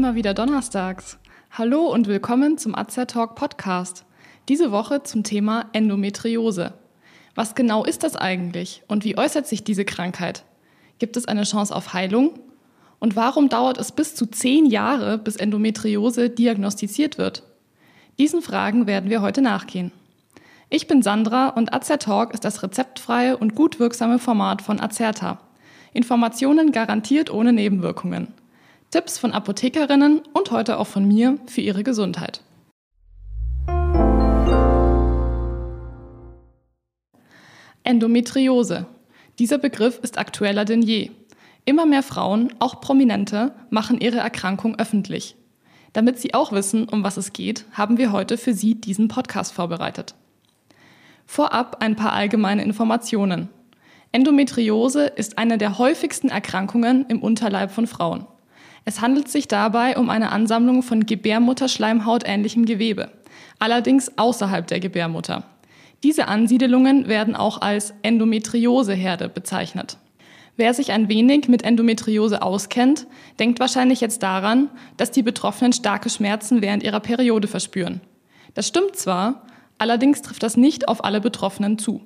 immer wieder donnerstags. Hallo und willkommen zum Talk Podcast. Diese Woche zum Thema Endometriose. Was genau ist das eigentlich und wie äußert sich diese Krankheit? Gibt es eine Chance auf Heilung? Und warum dauert es bis zu zehn Jahre, bis Endometriose diagnostiziert wird? Diesen Fragen werden wir heute nachgehen. Ich bin Sandra und Talk ist das rezeptfreie und gut wirksame Format von Azerta. Informationen garantiert ohne Nebenwirkungen. Tipps von Apothekerinnen und heute auch von mir für Ihre Gesundheit. Endometriose. Dieser Begriff ist aktueller denn je. Immer mehr Frauen, auch Prominente, machen ihre Erkrankung öffentlich. Damit Sie auch wissen, um was es geht, haben wir heute für Sie diesen Podcast vorbereitet. Vorab ein paar allgemeine Informationen. Endometriose ist eine der häufigsten Erkrankungen im Unterleib von Frauen. Es handelt sich dabei um eine Ansammlung von Gebärmutterschleimhautähnlichem Gewebe, allerdings außerhalb der Gebärmutter. Diese Ansiedelungen werden auch als Endometrioseherde bezeichnet. Wer sich ein wenig mit Endometriose auskennt, denkt wahrscheinlich jetzt daran, dass die Betroffenen starke Schmerzen während ihrer Periode verspüren. Das stimmt zwar, allerdings trifft das nicht auf alle Betroffenen zu.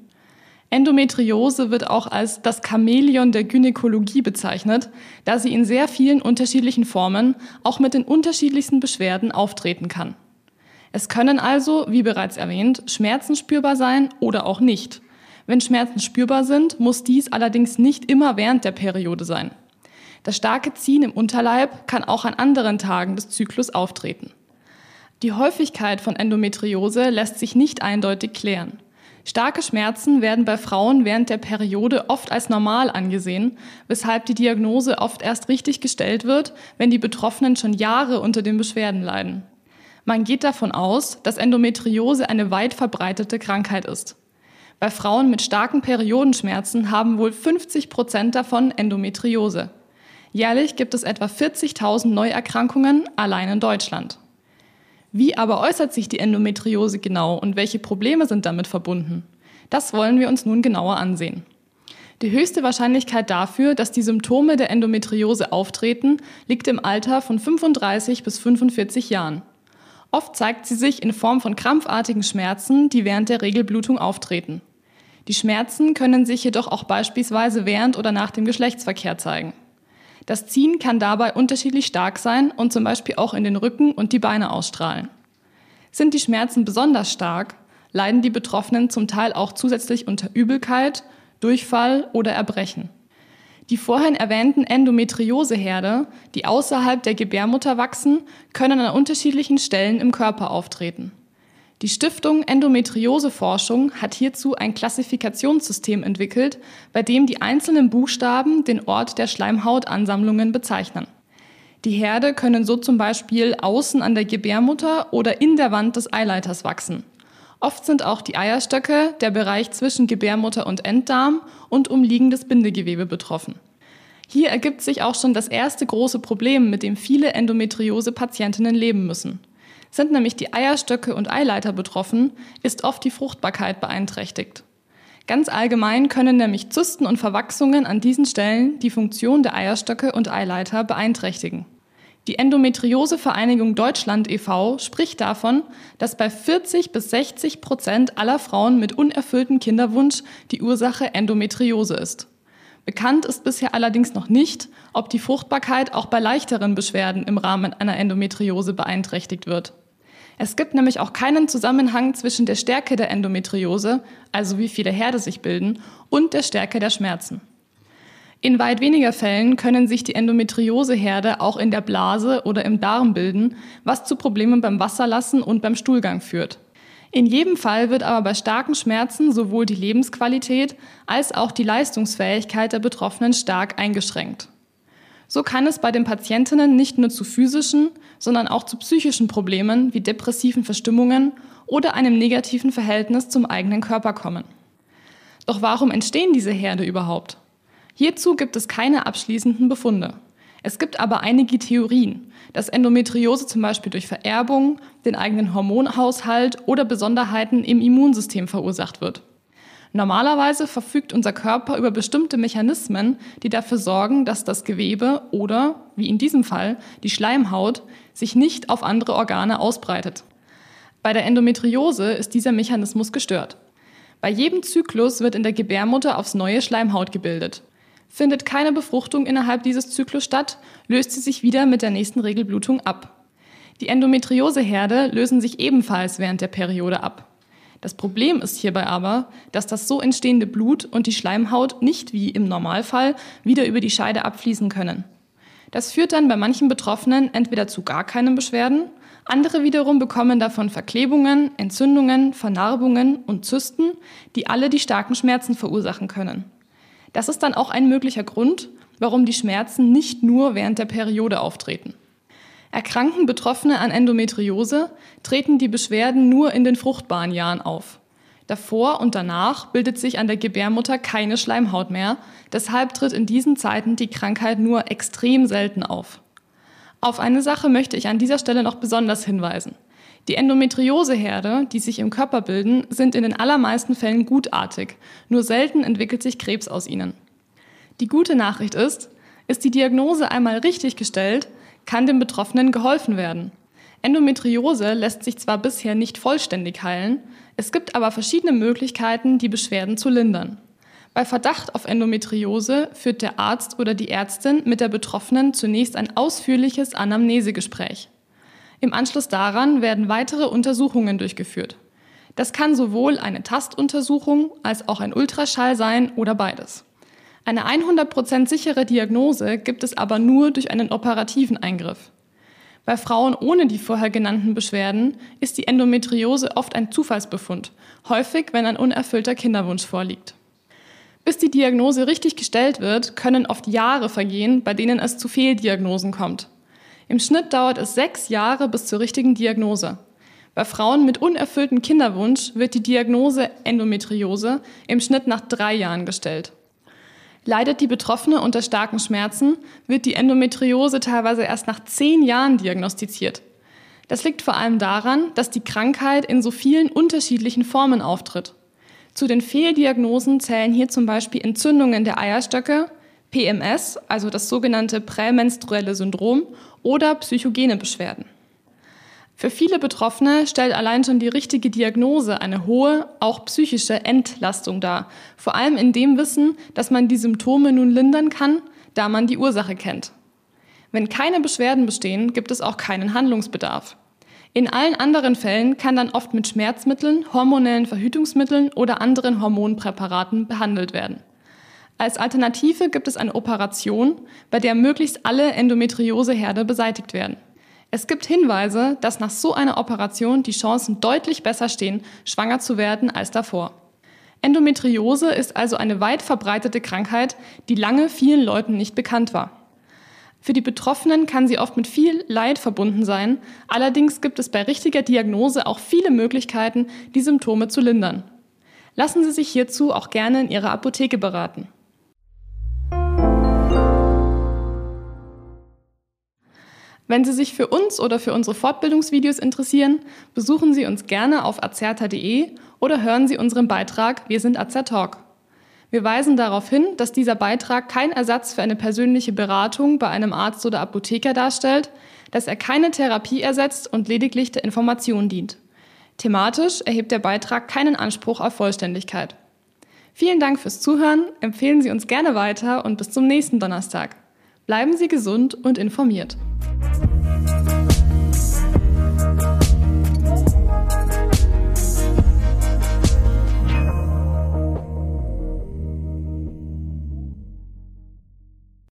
Endometriose wird auch als das Chamäleon der Gynäkologie bezeichnet, da sie in sehr vielen unterschiedlichen Formen auch mit den unterschiedlichsten Beschwerden auftreten kann. Es können also, wie bereits erwähnt, Schmerzen spürbar sein oder auch nicht. Wenn Schmerzen spürbar sind, muss dies allerdings nicht immer während der Periode sein. Das starke Ziehen im Unterleib kann auch an anderen Tagen des Zyklus auftreten. Die Häufigkeit von Endometriose lässt sich nicht eindeutig klären. Starke Schmerzen werden bei Frauen während der Periode oft als normal angesehen, weshalb die Diagnose oft erst richtig gestellt wird, wenn die Betroffenen schon Jahre unter den Beschwerden leiden. Man geht davon aus, dass Endometriose eine weit verbreitete Krankheit ist. Bei Frauen mit starken Periodenschmerzen haben wohl 50 Prozent davon Endometriose. Jährlich gibt es etwa 40.000 Neuerkrankungen allein in Deutschland. Wie aber äußert sich die Endometriose genau und welche Probleme sind damit verbunden? Das wollen wir uns nun genauer ansehen. Die höchste Wahrscheinlichkeit dafür, dass die Symptome der Endometriose auftreten, liegt im Alter von 35 bis 45 Jahren. Oft zeigt sie sich in Form von krampfartigen Schmerzen, die während der Regelblutung auftreten. Die Schmerzen können sich jedoch auch beispielsweise während oder nach dem Geschlechtsverkehr zeigen. Das Ziehen kann dabei unterschiedlich stark sein und zum Beispiel auch in den Rücken und die Beine ausstrahlen. Sind die Schmerzen besonders stark, leiden die Betroffenen zum Teil auch zusätzlich unter Übelkeit, Durchfall oder Erbrechen. Die vorhin erwähnten Endometrioseherde, die außerhalb der Gebärmutter wachsen, können an unterschiedlichen Stellen im Körper auftreten. Die Stiftung Endometrioseforschung hat hierzu ein Klassifikationssystem entwickelt, bei dem die einzelnen Buchstaben den Ort der Schleimhautansammlungen bezeichnen. Die Herde können so zum Beispiel außen an der Gebärmutter oder in der Wand des Eileiters wachsen. Oft sind auch die Eierstöcke, der Bereich zwischen Gebärmutter und Enddarm und umliegendes Bindegewebe betroffen. Hier ergibt sich auch schon das erste große Problem, mit dem viele Endometriose-Patientinnen leben müssen. Sind nämlich die Eierstöcke und Eileiter betroffen, ist oft die Fruchtbarkeit beeinträchtigt. Ganz allgemein können nämlich Zysten und Verwachsungen an diesen Stellen die Funktion der Eierstöcke und Eileiter beeinträchtigen. Die Endometriose-Vereinigung Deutschland e.V. spricht davon, dass bei 40 bis 60 Prozent aller Frauen mit unerfülltem Kinderwunsch die Ursache Endometriose ist. Bekannt ist bisher allerdings noch nicht, ob die Fruchtbarkeit auch bei leichteren Beschwerden im Rahmen einer Endometriose beeinträchtigt wird. Es gibt nämlich auch keinen Zusammenhang zwischen der Stärke der Endometriose, also wie viele Herde sich bilden, und der Stärke der Schmerzen. In weit weniger Fällen können sich die Endometrioseherde auch in der Blase oder im Darm bilden, was zu Problemen beim Wasserlassen und beim Stuhlgang führt. In jedem Fall wird aber bei starken Schmerzen sowohl die Lebensqualität als auch die Leistungsfähigkeit der Betroffenen stark eingeschränkt. So kann es bei den Patientinnen nicht nur zu physischen, sondern auch zu psychischen Problemen wie depressiven Verstimmungen oder einem negativen Verhältnis zum eigenen Körper kommen. Doch warum entstehen diese Herde überhaupt? Hierzu gibt es keine abschließenden Befunde. Es gibt aber einige Theorien, dass Endometriose zum Beispiel durch Vererbung, den eigenen Hormonhaushalt oder Besonderheiten im Immunsystem verursacht wird. Normalerweise verfügt unser Körper über bestimmte Mechanismen, die dafür sorgen, dass das Gewebe oder, wie in diesem Fall, die Schleimhaut sich nicht auf andere Organe ausbreitet. Bei der Endometriose ist dieser Mechanismus gestört. Bei jedem Zyklus wird in der Gebärmutter aufs neue Schleimhaut gebildet. Findet keine Befruchtung innerhalb dieses Zyklus statt, löst sie sich wieder mit der nächsten Regelblutung ab. Die Endometrioseherde lösen sich ebenfalls während der Periode ab. Das Problem ist hierbei aber, dass das so entstehende Blut und die Schleimhaut nicht wie im Normalfall wieder über die Scheide abfließen können. Das führt dann bei manchen Betroffenen entweder zu gar keinen Beschwerden, andere wiederum bekommen davon Verklebungen, Entzündungen, Vernarbungen und Zysten, die alle die starken Schmerzen verursachen können. Das ist dann auch ein möglicher Grund, warum die Schmerzen nicht nur während der Periode auftreten. Erkranken Betroffene an Endometriose, treten die Beschwerden nur in den fruchtbaren Jahren auf. Davor und danach bildet sich an der Gebärmutter keine Schleimhaut mehr, deshalb tritt in diesen Zeiten die Krankheit nur extrem selten auf. Auf eine Sache möchte ich an dieser Stelle noch besonders hinweisen. Die Endometrioseherde, die sich im Körper bilden, sind in den allermeisten Fällen gutartig, nur selten entwickelt sich Krebs aus ihnen. Die gute Nachricht ist, ist die Diagnose einmal richtig gestellt, kann dem Betroffenen geholfen werden. Endometriose lässt sich zwar bisher nicht vollständig heilen, es gibt aber verschiedene Möglichkeiten, die Beschwerden zu lindern. Bei Verdacht auf Endometriose führt der Arzt oder die Ärztin mit der Betroffenen zunächst ein ausführliches Anamnesegespräch. Im Anschluss daran werden weitere Untersuchungen durchgeführt. Das kann sowohl eine Tastuntersuchung als auch ein Ultraschall sein oder beides. Eine 100% sichere Diagnose gibt es aber nur durch einen operativen Eingriff. Bei Frauen ohne die vorher genannten Beschwerden ist die Endometriose oft ein Zufallsbefund, häufig wenn ein unerfüllter Kinderwunsch vorliegt. Bis die Diagnose richtig gestellt wird, können oft Jahre vergehen, bei denen es zu Fehldiagnosen kommt. Im Schnitt dauert es sechs Jahre bis zur richtigen Diagnose. Bei Frauen mit unerfülltem Kinderwunsch wird die Diagnose Endometriose im Schnitt nach drei Jahren gestellt. Leidet die Betroffene unter starken Schmerzen, wird die Endometriose teilweise erst nach zehn Jahren diagnostiziert. Das liegt vor allem daran, dass die Krankheit in so vielen unterschiedlichen Formen auftritt. Zu den Fehldiagnosen zählen hier zum Beispiel Entzündungen der Eierstöcke, PMS, also das sogenannte prämenstruelle Syndrom, oder psychogene Beschwerden. Für viele Betroffene stellt allein schon die richtige Diagnose eine hohe, auch psychische Entlastung dar. Vor allem in dem Wissen, dass man die Symptome nun lindern kann, da man die Ursache kennt. Wenn keine Beschwerden bestehen, gibt es auch keinen Handlungsbedarf. In allen anderen Fällen kann dann oft mit Schmerzmitteln, hormonellen Verhütungsmitteln oder anderen Hormonpräparaten behandelt werden. Als Alternative gibt es eine Operation, bei der möglichst alle Endometrioseherde beseitigt werden. Es gibt Hinweise, dass nach so einer Operation die Chancen deutlich besser stehen, schwanger zu werden als davor. Endometriose ist also eine weit verbreitete Krankheit, die lange vielen Leuten nicht bekannt war. Für die Betroffenen kann sie oft mit viel Leid verbunden sein, allerdings gibt es bei richtiger Diagnose auch viele Möglichkeiten, die Symptome zu lindern. Lassen Sie sich hierzu auch gerne in Ihrer Apotheke beraten. Wenn Sie sich für uns oder für unsere Fortbildungsvideos interessieren, besuchen Sie uns gerne auf azerta.de oder hören Sie unseren Beitrag Wir sind Azertalk. Wir weisen darauf hin, dass dieser Beitrag kein Ersatz für eine persönliche Beratung bei einem Arzt oder Apotheker darstellt, dass er keine Therapie ersetzt und lediglich der Information dient. Thematisch erhebt der Beitrag keinen Anspruch auf Vollständigkeit. Vielen Dank fürs Zuhören, empfehlen Sie uns gerne weiter und bis zum nächsten Donnerstag. Bleiben Sie gesund und informiert.